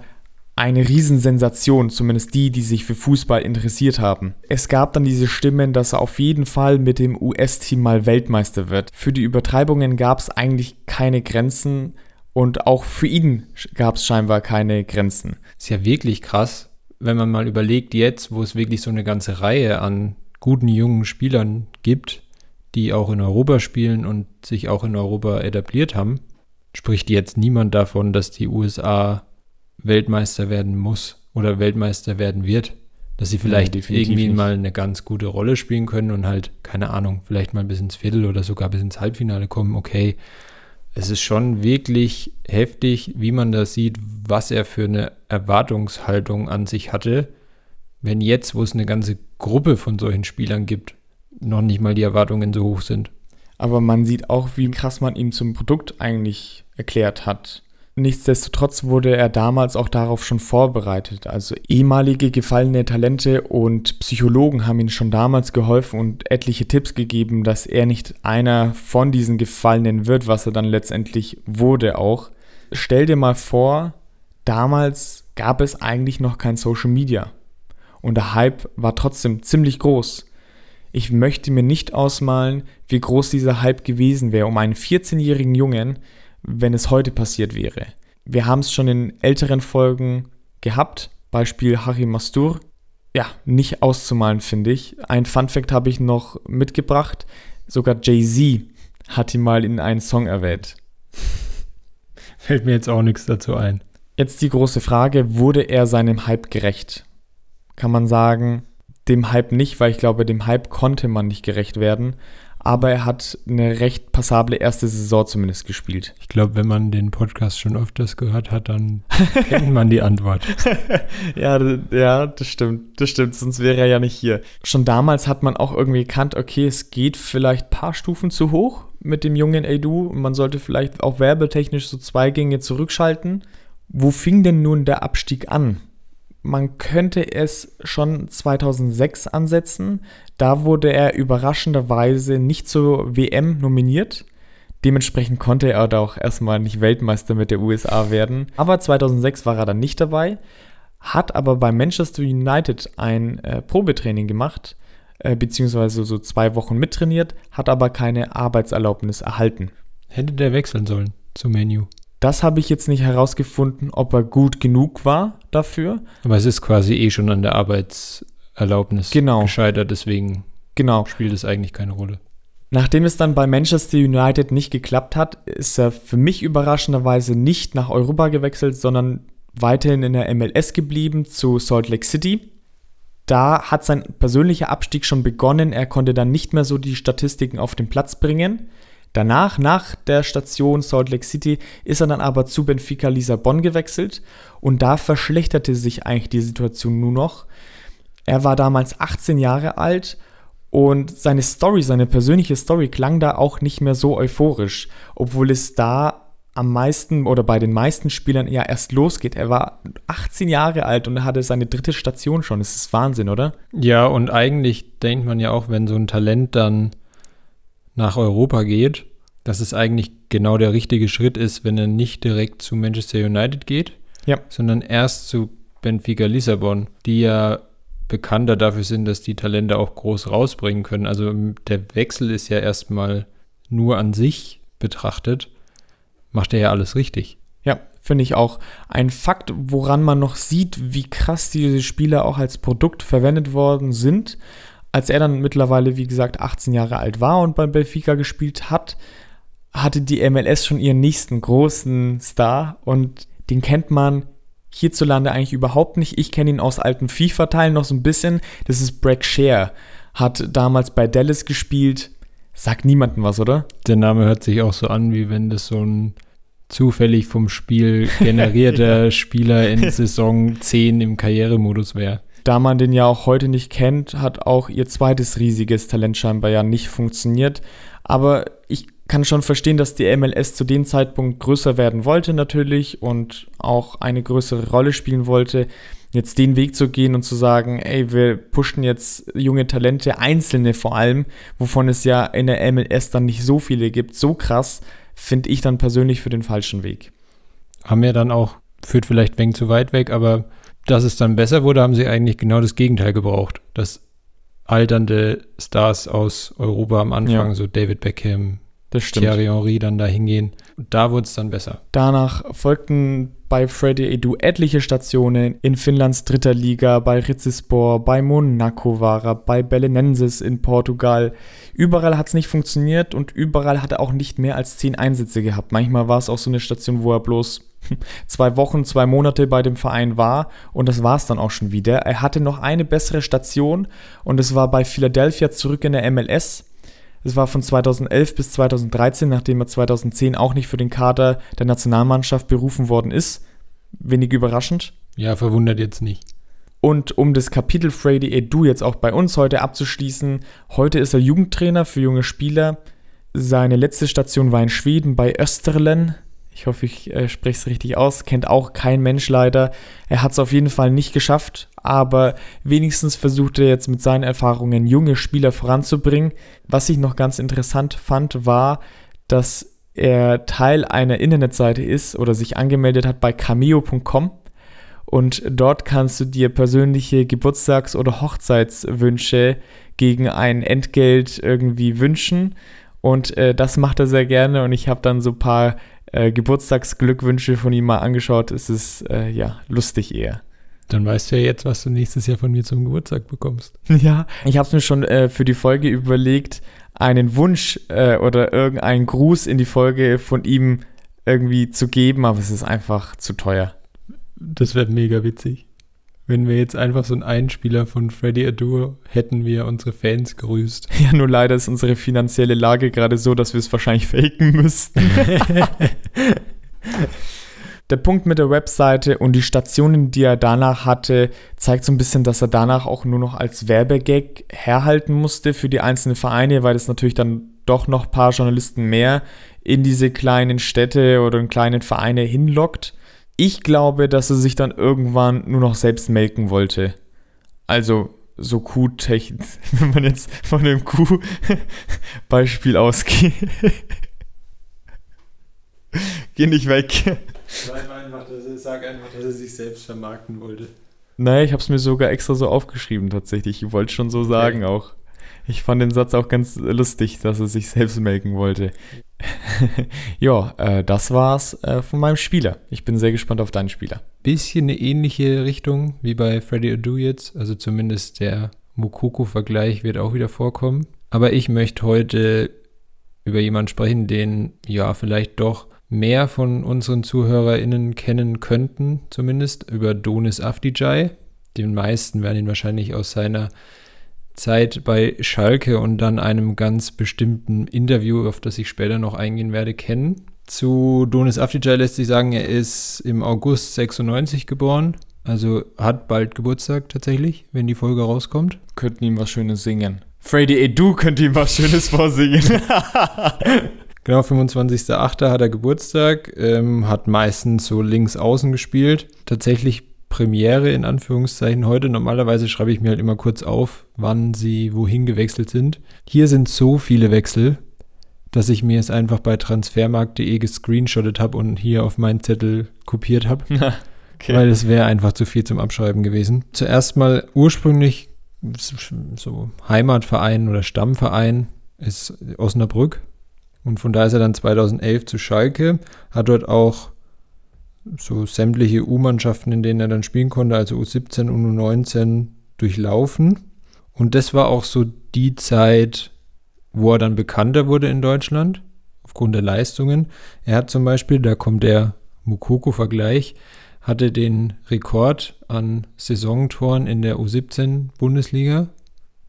eine Riesensensation, zumindest die, die sich für Fußball interessiert haben. Es gab dann diese Stimmen, dass er auf jeden Fall mit dem US-Team mal Weltmeister wird. Für die Übertreibungen gab es eigentlich keine Grenzen und auch für ihn gab es scheinbar keine Grenzen. Ist ja wirklich krass, wenn man mal überlegt, jetzt, wo es wirklich so eine ganze Reihe an guten jungen Spielern gibt, die auch in Europa spielen und sich auch in Europa etabliert haben, spricht jetzt niemand davon, dass die USA Weltmeister werden muss oder Weltmeister werden wird. Dass sie vielleicht ja, irgendwie nicht. mal eine ganz gute Rolle spielen können und halt, keine Ahnung, vielleicht mal bis ins Viertel oder sogar bis ins Halbfinale kommen, okay. Es ist schon wirklich heftig, wie man da sieht, was er für eine Erwartungshaltung an sich hatte. Wenn jetzt, wo es eine ganze Gruppe von solchen Spielern gibt, noch nicht mal die Erwartungen so hoch sind. Aber man sieht auch, wie krass man ihm zum Produkt eigentlich erklärt hat. Nichtsdestotrotz wurde er damals auch darauf schon vorbereitet. Also ehemalige gefallene Talente und Psychologen haben ihm schon damals geholfen und etliche Tipps gegeben, dass er nicht einer von diesen Gefallenen wird, was er dann letztendlich wurde auch. Stell dir mal vor, damals gab es eigentlich noch kein Social Media und der Hype war trotzdem ziemlich groß. Ich möchte mir nicht ausmalen, wie groß dieser Hype gewesen wäre um einen 14-jährigen Jungen, wenn es heute passiert wäre. Wir haben es schon in älteren Folgen gehabt, Beispiel Harry Mastur. Ja, nicht auszumalen, finde ich. Ein Fun-Fact habe ich noch mitgebracht. Sogar Jay-Z hat ihn mal in einen Song erwähnt. Fällt mir jetzt auch nichts dazu ein. Jetzt die große Frage, wurde er seinem Hype gerecht? Kann man sagen, dem Hype nicht, weil ich glaube, dem Hype konnte man nicht gerecht werden aber er hat eine recht passable erste Saison zumindest gespielt. Ich glaube, wenn man den Podcast schon öfters gehört hat, dann kennt man die Antwort. ja, ja, das stimmt, das stimmt, sonst wäre er ja nicht hier. Schon damals hat man auch irgendwie erkannt, okay, es geht vielleicht ein paar Stufen zu hoch mit dem jungen Edu und man sollte vielleicht auch werbetechnisch so zwei Gänge zurückschalten. Wo fing denn nun der Abstieg an? Man könnte es schon 2006 ansetzen. Da wurde er überraschenderweise nicht zur WM nominiert. Dementsprechend konnte er auch erstmal nicht Weltmeister mit der USA werden. Aber 2006 war er dann nicht dabei, hat aber bei Manchester United ein äh, Probetraining gemacht, äh, beziehungsweise so zwei Wochen mittrainiert, hat aber keine Arbeitserlaubnis erhalten. Hätte der wechseln sollen zum Menu. Das habe ich jetzt nicht herausgefunden, ob er gut genug war dafür. Aber es ist quasi eh schon an der Arbeitserlaubnis genau. gescheitert, deswegen genau. spielt es eigentlich keine Rolle. Nachdem es dann bei Manchester United nicht geklappt hat, ist er für mich überraschenderweise nicht nach Europa gewechselt, sondern weiterhin in der MLS geblieben zu Salt Lake City. Da hat sein persönlicher Abstieg schon begonnen. Er konnte dann nicht mehr so die Statistiken auf den Platz bringen. Danach, nach der Station Salt Lake City, ist er dann aber zu Benfica Lissabon gewechselt und da verschlechterte sich eigentlich die Situation nur noch. Er war damals 18 Jahre alt und seine Story, seine persönliche Story klang da auch nicht mehr so euphorisch, obwohl es da am meisten oder bei den meisten Spielern ja erst losgeht. Er war 18 Jahre alt und er hatte seine dritte Station schon. Das ist Wahnsinn, oder? Ja, und eigentlich denkt man ja auch, wenn so ein Talent dann nach Europa geht, dass es eigentlich genau der richtige Schritt ist, wenn er nicht direkt zu Manchester United geht, ja. sondern erst zu Benfica Lissabon, die ja bekannter dafür sind, dass die Talente auch groß rausbringen können. Also der Wechsel ist ja erstmal nur an sich betrachtet, macht er ja alles richtig. Ja, finde ich auch. Ein Fakt, woran man noch sieht, wie krass diese Spieler auch als Produkt verwendet worden sind als er dann mittlerweile, wie gesagt, 18 Jahre alt war und beim Benfica gespielt hat, hatte die MLS schon ihren nächsten großen Star und den kennt man hierzulande eigentlich überhaupt nicht. Ich kenne ihn aus alten FIFA-Teilen noch so ein bisschen. Das ist Breck Share. Hat damals bei Dallas gespielt. Sagt niemandem was, oder? Der Name hört sich auch so an, wie wenn das so ein zufällig vom Spiel generierter. Spieler in Saison 10 im Karrieremodus wäre. Da man den ja auch heute nicht kennt, hat auch ihr zweites riesiges Talent scheinbar ja nicht funktioniert. Aber ich kann schon verstehen, dass die MLS zu dem Zeitpunkt größer werden wollte natürlich und auch eine größere Rolle spielen wollte. Jetzt den Weg zu gehen und zu sagen, ey, wir pushen jetzt junge Talente, einzelne vor allem, wovon es ja in der MLS dann nicht so viele gibt, so krass, finde ich dann persönlich für den falschen Weg. Haben wir dann auch, führt vielleicht wegen zu weit weg, aber dass es dann besser wurde, haben sie eigentlich genau das Gegenteil gebraucht. Dass alternde Stars aus Europa am Anfang, ja. so David Beckham, Thierry Henry dann da hingehen. Und da wurde es dann besser. Danach folgten bei Freddy Edu etliche Stationen in Finnlands dritter Liga, bei Rizzispor, bei Monaco war er, bei Belenenses in Portugal. Überall hat es nicht funktioniert und überall hat er auch nicht mehr als zehn Einsätze gehabt. Manchmal war es auch so eine Station, wo er bloß zwei Wochen, zwei Monate bei dem Verein war und das war es dann auch schon wieder. Er hatte noch eine bessere Station und es war bei Philadelphia zurück in der MLS. Es war von 2011 bis 2013, nachdem er 2010 auch nicht für den Kader der Nationalmannschaft berufen worden ist. Wenig überraschend. Ja, verwundert jetzt nicht. Und um das Kapitel Freddy Edu jetzt auch bei uns heute abzuschließen, heute ist er Jugendtrainer für junge Spieler. Seine letzte Station war in Schweden bei Österlen Ich hoffe, ich äh, spreche es richtig aus. Kennt auch kein Mensch leider. Er hat es auf jeden Fall nicht geschafft, aber wenigstens versucht er jetzt mit seinen Erfahrungen junge Spieler voranzubringen. Was ich noch ganz interessant fand, war, dass er Teil einer Internetseite ist oder sich angemeldet hat bei cameo.com. Und dort kannst du dir persönliche Geburtstags- oder Hochzeitswünsche gegen ein Entgelt irgendwie wünschen. Und äh, das macht er sehr gerne. Und ich habe dann so ein paar äh, Geburtstagsglückwünsche von ihm mal angeschaut. Es ist äh, ja lustig eher. Dann weißt du ja jetzt, was du nächstes Jahr von mir zum Geburtstag bekommst. Ja, ich habe es mir schon äh, für die Folge überlegt, einen Wunsch äh, oder irgendeinen Gruß in die Folge von ihm irgendwie zu geben, aber es ist einfach zu teuer. Das wäre mega witzig. Wenn wir jetzt einfach so einen Einspieler von Freddy Adu hätten, wie er unsere Fans grüßt. Ja, nur leider ist unsere finanzielle Lage gerade so, dass wir es wahrscheinlich faken müssten. der Punkt mit der Webseite und die Stationen, die er danach hatte, zeigt so ein bisschen, dass er danach auch nur noch als Werbegag herhalten musste für die einzelnen Vereine, weil es natürlich dann doch noch ein paar Journalisten mehr in diese kleinen Städte oder in kleinen Vereine hinlockt. Ich glaube, dass er sich dann irgendwann nur noch selbst melken wollte. Also so Kuhtechnik, wenn man jetzt von dem Kuh-Beispiel ausgeht. Geh nicht weg. Sag einfach, dass er, sag einfach, dass er sich selbst vermarkten wollte. Nein, ich habe es mir sogar extra so aufgeschrieben tatsächlich. Ich wollte schon so sagen okay. auch. Ich fand den Satz auch ganz lustig, dass er sich selbst melken wollte. ja, äh, das war's äh, von meinem Spieler. Ich bin sehr gespannt auf deinen Spieler. Bisschen eine ähnliche Richtung wie bei Freddy Adu jetzt. Also zumindest der Mokoko-Vergleich wird auch wieder vorkommen. Aber ich möchte heute über jemanden sprechen, den ja vielleicht doch mehr von unseren ZuhörerInnen kennen könnten, zumindest über Donis Afdijai. Den meisten werden ihn wahrscheinlich aus seiner Zeit bei Schalke und dann einem ganz bestimmten Interview, auf das ich später noch eingehen werde, kennen. Zu Donis Afdijai lässt sich sagen, er ist im August 96 geboren, also hat bald Geburtstag tatsächlich, wenn die Folge rauskommt. Könnten ihm was Schönes singen. Freddy Edu könnte ihm was Schönes vorsingen. Genau, 25.08. hat er Geburtstag, ähm, hat meistens so links außen gespielt. Tatsächlich Premiere in Anführungszeichen heute. Normalerweise schreibe ich mir halt immer kurz auf, wann sie wohin gewechselt sind. Hier sind so viele Wechsel, dass ich mir es einfach bei transfermarkt.de gescreenshottet habe und hier auf meinen Zettel kopiert habe. okay. Weil es wäre einfach zu viel zum Abschreiben gewesen. Zuerst mal ursprünglich so Heimatverein oder Stammverein ist Osnabrück. Und von da ist er dann 2011 zu Schalke, hat dort auch so sämtliche U-Mannschaften, in denen er dann spielen konnte, also U17 und U19 durchlaufen. Und das war auch so die Zeit, wo er dann bekannter wurde in Deutschland, aufgrund der Leistungen. Er hat zum Beispiel, da kommt der Mukoko-Vergleich, hatte den Rekord an Saisontoren in der U17-Bundesliga,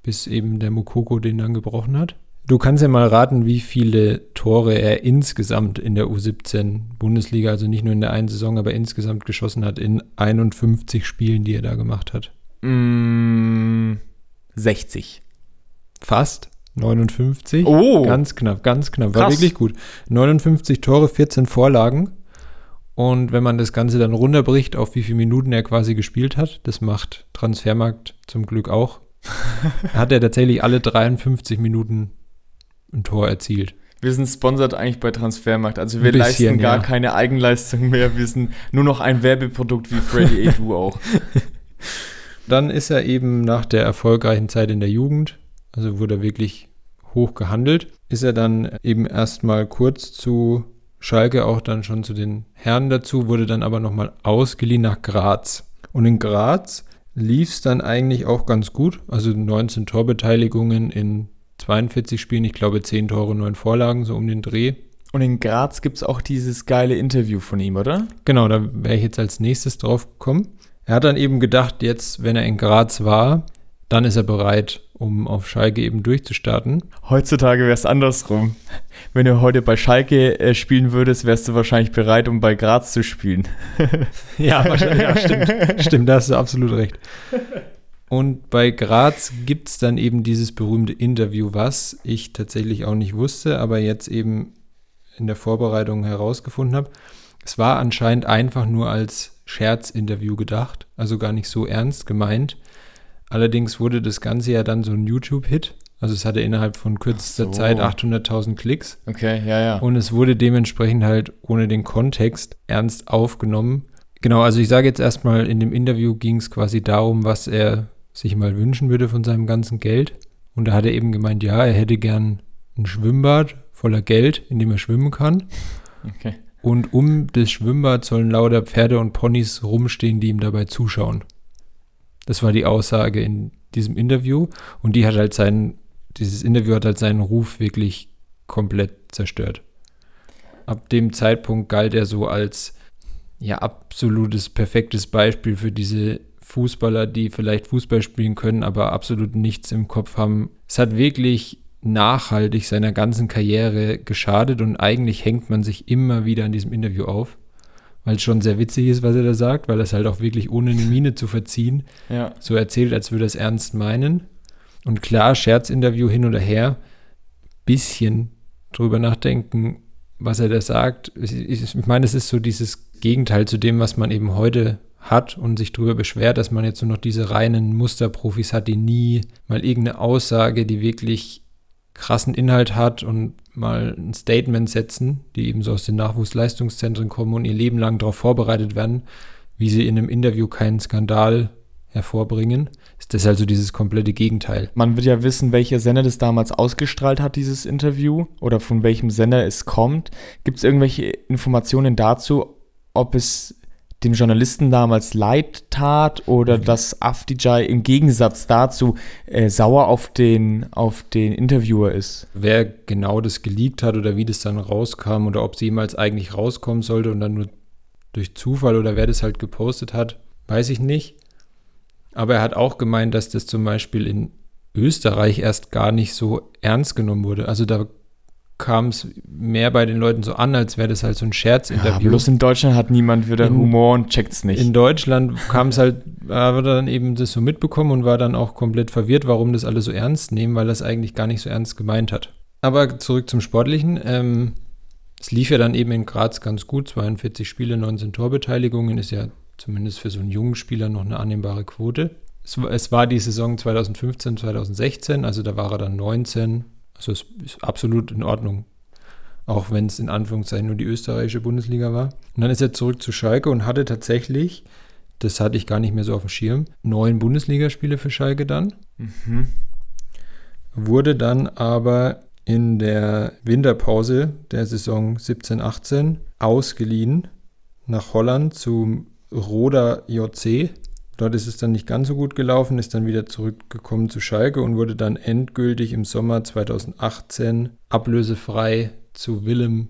bis eben der Mukoko den dann gebrochen hat. Du kannst ja mal raten, wie viele Tore er insgesamt in der U17 Bundesliga, also nicht nur in der einen Saison, aber insgesamt geschossen hat in 51 Spielen, die er da gemacht hat. Mm, 60. Fast. 59. Oh. Ganz knapp, ganz knapp. War Krass. wirklich gut. 59 Tore, 14 Vorlagen. Und wenn man das Ganze dann runterbricht, auf wie viele Minuten er quasi gespielt hat, das macht Transfermarkt zum Glück auch, hat er tatsächlich alle 53 Minuten ein Tor erzielt. Wir sind sponsert eigentlich bei Transfermarkt. Also wir bisschen, leisten gar ja. keine Eigenleistung mehr. Wir sind nur noch ein Werbeprodukt wie Freddy A2 auch. Dann ist er eben nach der erfolgreichen Zeit in der Jugend, also wurde er wirklich hoch gehandelt, ist er dann eben erstmal kurz zu Schalke, auch dann schon zu den Herren dazu, wurde dann aber nochmal ausgeliehen nach Graz. Und in Graz lief es dann eigentlich auch ganz gut. Also 19 Torbeteiligungen in 42 Spielen, ich glaube 10 Tore, 9 Vorlagen, so um den Dreh. Und in Graz gibt es auch dieses geile Interview von ihm, oder? Genau, da wäre ich jetzt als nächstes drauf gekommen. Er hat dann eben gedacht, jetzt, wenn er in Graz war, dann ist er bereit, um auf Schalke eben durchzustarten. Heutzutage wäre es andersrum. Wenn du heute bei Schalke äh, spielen würdest, wärst du wahrscheinlich bereit, um bei Graz zu spielen. ja, wahrscheinlich, ja, stimmt. Stimmt, da hast du absolut recht. Und bei Graz gibt es dann eben dieses berühmte Interview, was ich tatsächlich auch nicht wusste, aber jetzt eben in der Vorbereitung herausgefunden habe. Es war anscheinend einfach nur als Scherzinterview gedacht, also gar nicht so ernst gemeint. Allerdings wurde das Ganze ja dann so ein YouTube-Hit. Also es hatte innerhalb von kürzester so. Zeit 800.000 Klicks. Okay, ja, ja. Und es wurde dementsprechend halt ohne den Kontext ernst aufgenommen. Genau, also ich sage jetzt erstmal, in dem Interview ging es quasi darum, was er sich mal wünschen würde von seinem ganzen Geld. Und da hat er eben gemeint, ja, er hätte gern ein Schwimmbad voller Geld, in dem er schwimmen kann. Okay. Und um das Schwimmbad sollen lauter Pferde und Ponys rumstehen, die ihm dabei zuschauen. Das war die Aussage in diesem Interview. Und die hat halt seinen, dieses Interview hat halt seinen Ruf wirklich komplett zerstört. Ab dem Zeitpunkt galt er so als ja absolutes perfektes Beispiel für diese Fußballer, die vielleicht Fußball spielen können, aber absolut nichts im Kopf haben. Es hat wirklich nachhaltig seiner ganzen Karriere geschadet und eigentlich hängt man sich immer wieder an diesem Interview auf, weil es schon sehr witzig ist, was er da sagt, weil er es halt auch wirklich ohne eine Miene zu verziehen ja. so erzählt, als würde er es ernst meinen. Und klar, Scherzinterview hin oder her, bisschen drüber nachdenken, was er da sagt. Ich meine, es ist so dieses Gegenteil zu dem, was man eben heute hat und sich darüber beschwert, dass man jetzt nur noch diese reinen Musterprofis hat, die nie mal irgendeine Aussage, die wirklich krassen Inhalt hat und mal ein Statement setzen, die eben so aus den Nachwuchsleistungszentren kommen und ihr Leben lang darauf vorbereitet werden, wie sie in einem Interview keinen Skandal hervorbringen, ist das also dieses komplette Gegenteil. Man wird ja wissen, welcher Sender das damals ausgestrahlt hat, dieses Interview, oder von welchem Sender es kommt. Gibt es irgendwelche Informationen dazu, ob es dem Journalisten damals leid tat oder mhm. dass Afdijay im Gegensatz dazu äh, sauer auf den, auf den Interviewer ist. Wer genau das geleakt hat oder wie das dann rauskam oder ob sie jemals eigentlich rauskommen sollte und dann nur durch Zufall oder wer das halt gepostet hat, weiß ich nicht. Aber er hat auch gemeint, dass das zum Beispiel in Österreich erst gar nicht so ernst genommen wurde. Also da kam es mehr bei den Leuten so an, als wäre das halt so ein Scherzinterview. Ja, bloß in Deutschland hat niemand wieder in, Humor und checkt es nicht. In Deutschland kam es halt, aber dann eben das so mitbekommen und war dann auch komplett verwirrt, warum das alle so ernst nehmen, weil das eigentlich gar nicht so ernst gemeint hat. Aber zurück zum Sportlichen. Ähm, es lief ja dann eben in Graz ganz gut, 42 Spiele, 19 Torbeteiligungen, ist ja zumindest für so einen jungen Spieler noch eine annehmbare Quote. Es, es war die Saison 2015, 2016, also da war er dann 19, also es ist absolut in Ordnung. Auch wenn es in Anführungszeichen nur die österreichische Bundesliga war. Und dann ist er zurück zu Schalke und hatte tatsächlich, das hatte ich gar nicht mehr so auf dem Schirm, neun Bundesligaspiele für Schalke dann. Mhm. Wurde dann aber in der Winterpause der Saison 17-18 ausgeliehen nach Holland zum Roda JC Dort ist es dann nicht ganz so gut gelaufen, ist dann wieder zurückgekommen zu Schalke und wurde dann endgültig im Sommer 2018 ablösefrei zu Willem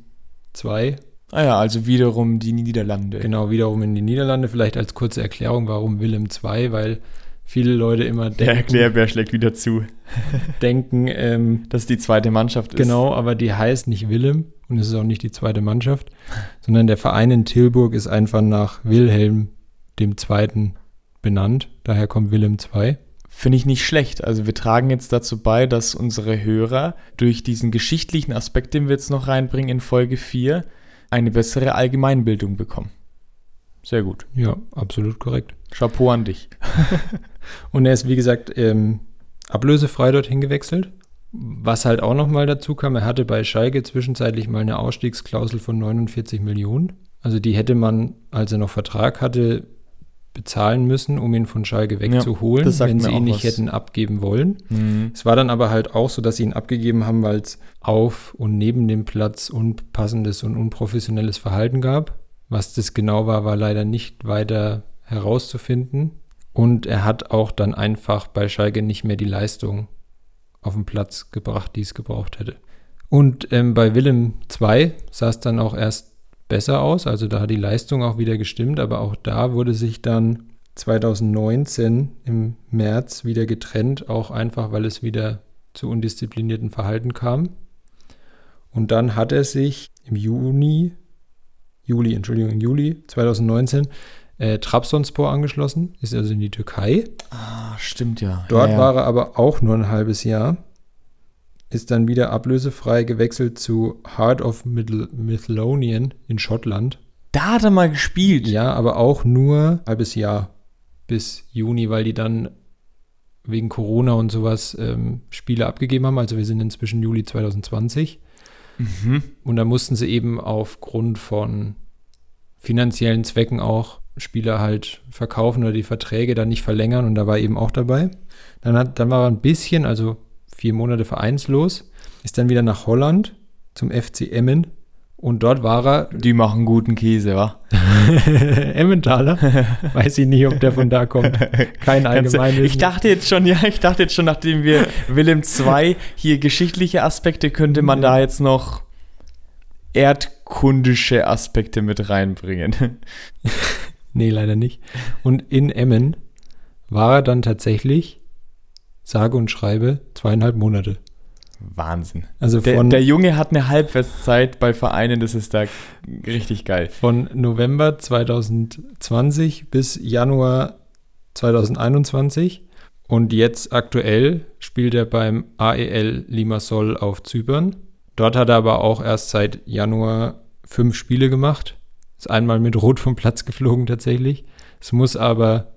II. Ah ja, also wiederum die Niederlande. Genau, wiederum in die Niederlande. Vielleicht als kurze Erklärung, warum Willem II, weil viele Leute immer denken. Der Erklärbär schlägt wieder zu. denken, ähm, dass die zweite Mannschaft ist. Genau, aber die heißt nicht Willem und es ist auch nicht die zweite Mannschaft, sondern der Verein in Tilburg ist einfach nach Wilhelm dem Zweiten benannt. Daher kommt Willem II. Finde ich nicht schlecht. Also wir tragen jetzt dazu bei, dass unsere Hörer durch diesen geschichtlichen Aspekt, den wir jetzt noch reinbringen in Folge 4, eine bessere Allgemeinbildung bekommen. Sehr gut. Ja, absolut korrekt. Chapeau an dich. Und er ist, wie gesagt, ähm, ablösefrei dorthin gewechselt. Was halt auch nochmal dazu kam, er hatte bei Schalke zwischenzeitlich mal eine Ausstiegsklausel von 49 Millionen. Also die hätte man, als er noch Vertrag hatte, bezahlen müssen, um ihn von Schalke wegzuholen, ja, wenn sie ihn nicht was. hätten abgeben wollen. Mhm. Es war dann aber halt auch so, dass sie ihn abgegeben haben, weil es auf und neben dem Platz unpassendes und unprofessionelles Verhalten gab. Was das genau war, war leider nicht weiter herauszufinden. Und er hat auch dann einfach bei Schalke nicht mehr die Leistung auf den Platz gebracht, die es gebraucht hätte. Und ähm, bei Willem II sah es dann auch erst besser aus. Also da hat die Leistung auch wieder gestimmt, aber auch da wurde sich dann 2019 im März wieder getrennt, auch einfach, weil es wieder zu undisziplinierten Verhalten kam. Und dann hat er sich im Juni, Juli, Entschuldigung, im Juli 2019 äh, Trabzonspor angeschlossen, ist also in die Türkei. Ah, stimmt ja. Dort ja, ja. war er aber auch nur ein halbes Jahr. Ist dann wieder ablösefrei gewechselt zu Heart of Midlothian in Schottland. Da hat er mal gespielt. Ja, aber auch nur ein halbes Jahr bis Juni, weil die dann wegen Corona und sowas ähm, Spiele abgegeben haben. Also wir sind inzwischen Juli 2020. Mhm. Und da mussten sie eben aufgrund von finanziellen Zwecken auch Spieler halt verkaufen oder die Verträge dann nicht verlängern und da war eben auch dabei. Dann, hat, dann war er ein bisschen, also vier Monate vereinslos, ist dann wieder nach Holland zum FC Emmen und dort war er. Die machen guten Käse, wa? Emmentaler? Weiß ich nicht, ob der von da kommt. Kein allgemeines. Ich dachte jetzt schon, ja, ich dachte jetzt schon, nachdem wir Willem II hier geschichtliche Aspekte, könnte man da jetzt noch erdkundische Aspekte mit reinbringen. nee, leider nicht. Und in Emmen war er dann tatsächlich, sage und schreibe, zweieinhalb Monate. Wahnsinn. Also der, der, Junge hat eine Halbfestzeit bei Vereinen, das ist da richtig geil. Von November 2020 bis Januar 2021 und jetzt aktuell spielt er beim AEL Limassol auf Zypern. Dort hat er aber auch erst seit Januar fünf Spiele gemacht. Ist einmal mit Rot vom Platz geflogen tatsächlich. Es muss aber,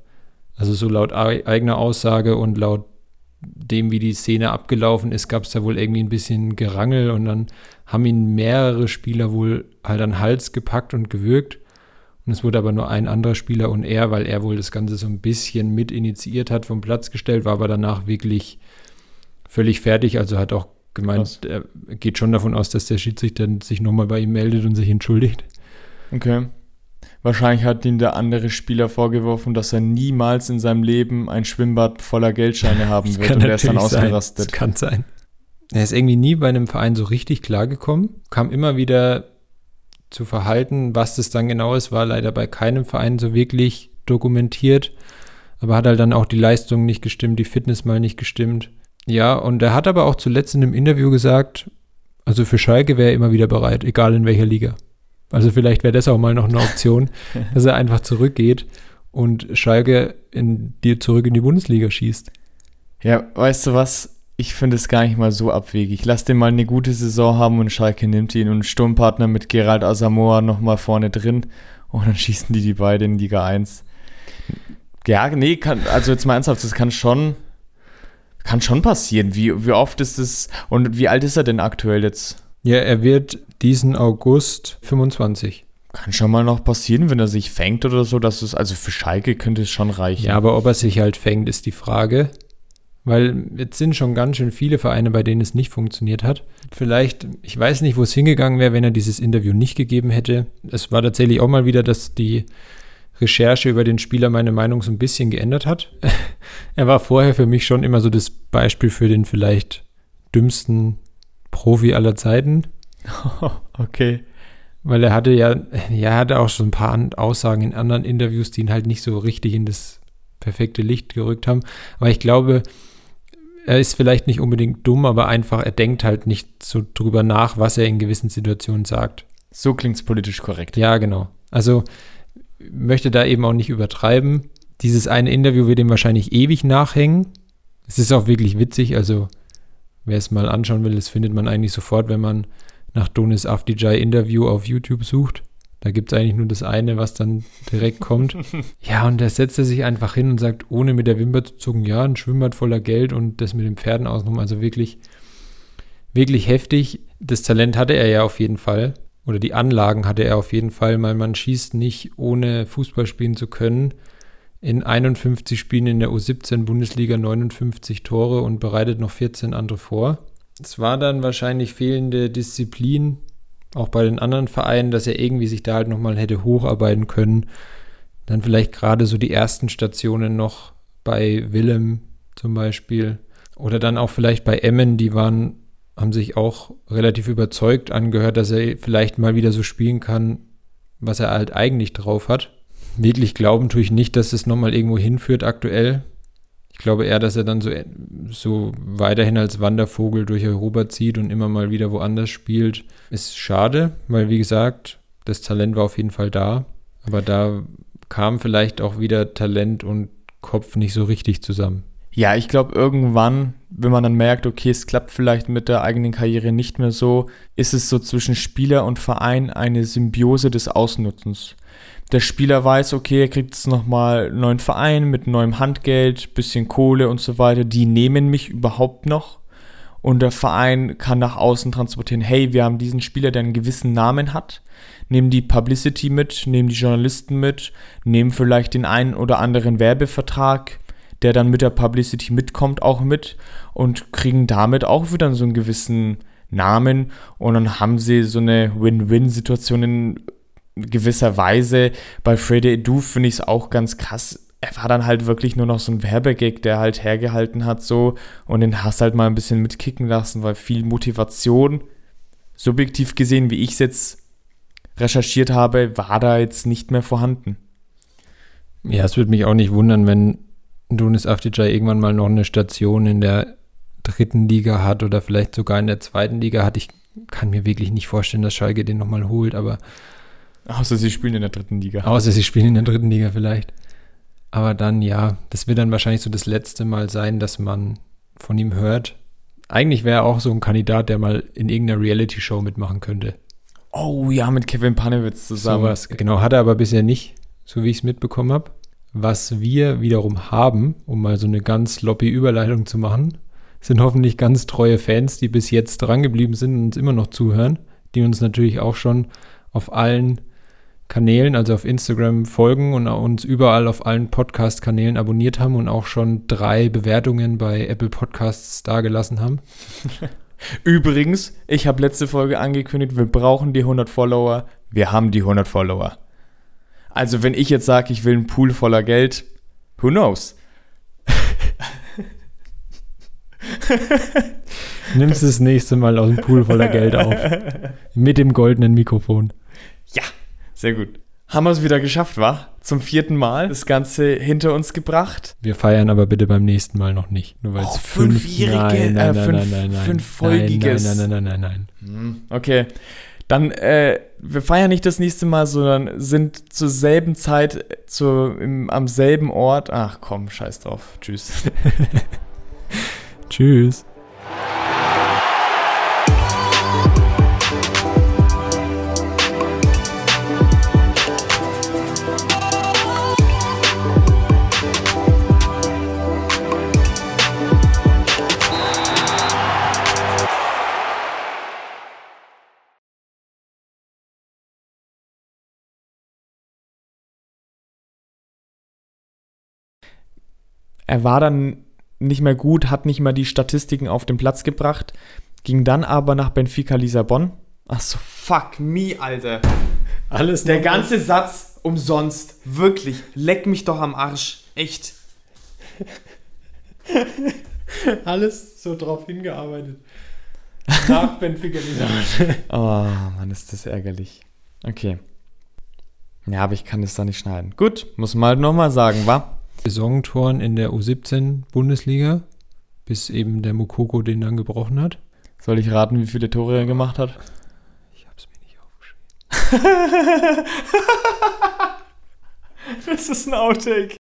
also so laut eigener Aussage und laut dem, wie die Szene abgelaufen ist, gab es da wohl irgendwie ein bisschen Gerangel und dann haben ihn mehrere Spieler wohl halt an den Hals gepackt und gewürgt. Und es wurde aber nur ein anderer Spieler und er, weil er wohl das Ganze so ein bisschen mit initiiert hat, vom Platz gestellt, war aber danach wirklich völlig fertig. Also hat auch gemeint, Was? er geht schon davon aus, dass der Schiedsrichter sich nochmal bei ihm meldet und sich entschuldigt. Okay. Wahrscheinlich hat ihm der andere Spieler vorgeworfen, dass er niemals in seinem Leben ein Schwimmbad voller Geldscheine haben wird und er ist dann ausgerastet. Das kann sein. Er ist irgendwie nie bei einem Verein so richtig klargekommen, kam immer wieder zu Verhalten, was das dann genau ist, war leider bei keinem Verein so wirklich dokumentiert, aber hat halt dann auch die Leistung nicht gestimmt, die Fitness mal nicht gestimmt. Ja, und er hat aber auch zuletzt in einem Interview gesagt, also für Schalke wäre er immer wieder bereit, egal in welcher Liga. Also vielleicht wäre das auch mal noch eine Option, dass er einfach zurückgeht und Schalke in, dir zurück in die Bundesliga schießt. Ja, weißt du was? Ich finde es gar nicht mal so abwegig. Lass den mal eine gute Saison haben und Schalke nimmt ihn und Sturmpartner mit Gerald Asamoah nochmal vorne drin und dann schießen die die beiden in Liga 1. Ja, nee, kann, also jetzt mal ernsthaft, das kann schon, kann schon passieren. Wie, wie oft ist es und wie alt ist er denn aktuell jetzt? Ja, er wird diesen August 25. Kann schon mal noch passieren, wenn er sich fängt oder so, dass es, also für Schalke könnte es schon reichen. Ja, aber ob er sich halt fängt, ist die Frage. Weil jetzt sind schon ganz schön viele Vereine, bei denen es nicht funktioniert hat. Vielleicht, ich weiß nicht, wo es hingegangen wäre, wenn er dieses Interview nicht gegeben hätte. Es war tatsächlich auch mal wieder, dass die Recherche über den Spieler meine Meinung so ein bisschen geändert hat. er war vorher für mich schon immer so das Beispiel für den vielleicht dümmsten Profi aller Zeiten. okay. Weil er hatte ja, ja, hatte auch schon ein paar Aussagen in anderen Interviews, die ihn halt nicht so richtig in das perfekte Licht gerückt haben. Aber ich glaube, er ist vielleicht nicht unbedingt dumm, aber einfach, er denkt halt nicht so drüber nach, was er in gewissen Situationen sagt. So klingt es politisch korrekt. Ja, genau. Also möchte da eben auch nicht übertreiben. Dieses eine Interview wird ihm wahrscheinlich ewig nachhängen. Es ist auch wirklich witzig, also wer es mal anschauen will, das findet man eigentlich sofort, wenn man nach Donis Afdijai Interview auf YouTube sucht. Da gibt es eigentlich nur das eine, was dann direkt kommt. Ja, und da setzt er sich einfach hin und sagt, ohne mit der Wimper zu zucken, ja, ein Schwimmbad voller Geld und das mit den Pferden ausgenommen. Also wirklich, wirklich heftig. Das Talent hatte er ja auf jeden Fall. Oder die Anlagen hatte er auf jeden Fall, weil man schießt nicht, ohne Fußball spielen zu können. In 51 Spielen in der U17 Bundesliga 59 Tore und bereitet noch 14 andere vor es war dann wahrscheinlich fehlende Disziplin, auch bei den anderen Vereinen, dass er irgendwie sich da halt nochmal hätte hocharbeiten können. Dann vielleicht gerade so die ersten Stationen noch bei Willem zum Beispiel. Oder dann auch vielleicht bei Emmen, die waren, haben sich auch relativ überzeugt angehört, dass er vielleicht mal wieder so spielen kann, was er halt eigentlich drauf hat. Wirklich glauben tue ich nicht, dass es nochmal irgendwo hinführt aktuell. Ich glaube eher, dass er dann so, so weiterhin als Wandervogel durch Europa zieht und immer mal wieder woanders spielt. Ist schade, weil wie gesagt, das Talent war auf jeden Fall da. Aber da kam vielleicht auch wieder Talent und Kopf nicht so richtig zusammen. Ja, ich glaube, irgendwann, wenn man dann merkt, okay, es klappt vielleicht mit der eigenen Karriere nicht mehr so, ist es so zwischen Spieler und Verein eine Symbiose des Ausnutzens. Der Spieler weiß, okay, er kriegt jetzt nochmal einen neuen Verein mit neuem Handgeld, bisschen Kohle und so weiter. Die nehmen mich überhaupt noch. Und der Verein kann nach außen transportieren, hey, wir haben diesen Spieler, der einen gewissen Namen hat, nehmen die Publicity mit, nehmen die Journalisten mit, nehmen vielleicht den einen oder anderen Werbevertrag, der dann mit der Publicity mitkommt, auch mit und kriegen damit auch wieder so einen gewissen Namen und dann haben sie so eine Win-Win-Situation in gewisser Weise. Bei Freddy Edu finde ich es auch ganz krass. Er war dann halt wirklich nur noch so ein Werbegag, der halt hergehalten hat so und den hast halt mal ein bisschen mitkicken lassen, weil viel Motivation, subjektiv gesehen, wie ich es jetzt recherchiert habe, war da jetzt nicht mehr vorhanden. Ja, es würde mich auch nicht wundern, wenn Dunis Avdijay irgendwann mal noch eine Station in der dritten Liga hat oder vielleicht sogar in der zweiten Liga hat. Ich kann mir wirklich nicht vorstellen, dass Schalke den nochmal holt, aber. Außer sie spielen in der dritten Liga. Außer sie spielen in der dritten Liga vielleicht. Aber dann, ja, das wird dann wahrscheinlich so das letzte Mal sein, dass man von ihm hört. Eigentlich wäre er auch so ein Kandidat, der mal in irgendeiner Reality-Show mitmachen könnte. Oh ja, mit Kevin Panewitz zusammen. Sowas, genau, hat er aber bisher nicht, so wie ich es mitbekommen habe. Was wir wiederum haben, um mal so eine ganz loppy Überleitung zu machen, sind hoffentlich ganz treue Fans, die bis jetzt drangeblieben sind und uns immer noch zuhören, die uns natürlich auch schon auf allen Kanälen, also auf Instagram folgen und uns überall auf allen Podcast-Kanälen abonniert haben und auch schon drei Bewertungen bei Apple Podcasts dagelassen haben. Übrigens, ich habe letzte Folge angekündigt, wir brauchen die 100 Follower. Wir haben die 100 Follower. Also wenn ich jetzt sage, ich will einen Pool voller Geld, who knows? Nimmst das nächste Mal aus dem Pool voller Geld auf. Mit dem goldenen Mikrofon. Ja, sehr gut. Haben wir es wieder geschafft, wa? Zum vierten Mal das Ganze hinter uns gebracht. Wir feiern aber bitte beim nächsten Mal noch nicht. Nur weil Oh, es fünf, fünfjährige, nein, äh, nein, nein, fünf- nein, nein, nein. fünffolgiges. Nein, nein, nein, nein, nein, nein. Hm, Okay, dann, äh, wir feiern nicht das nächste Mal, sondern sind zur selben Zeit zu, im, am selben Ort. Ach komm, scheiß drauf. Tschüss. Tschüss. Er war dann nicht mehr gut, hat nicht mehr die Statistiken auf den Platz gebracht, ging dann aber nach Benfica Lissabon. Ach so, fuck me, Alter. Alles Der ganze Satz umsonst. Wirklich. Leck mich doch am Arsch. Echt. alles so drauf hingearbeitet. Nach Benfica Oh, Mann, ist das ärgerlich. Okay. Ja, aber ich kann das da nicht schneiden. Gut, muss man halt nochmal sagen, wa? Saisontoren in der U17 Bundesliga, bis eben der Mukoko den dann gebrochen hat. Soll ich raten, wie viele Tore er gemacht hat? Ich hab's mir nicht aufgeschrieben. das ist ein Outtake.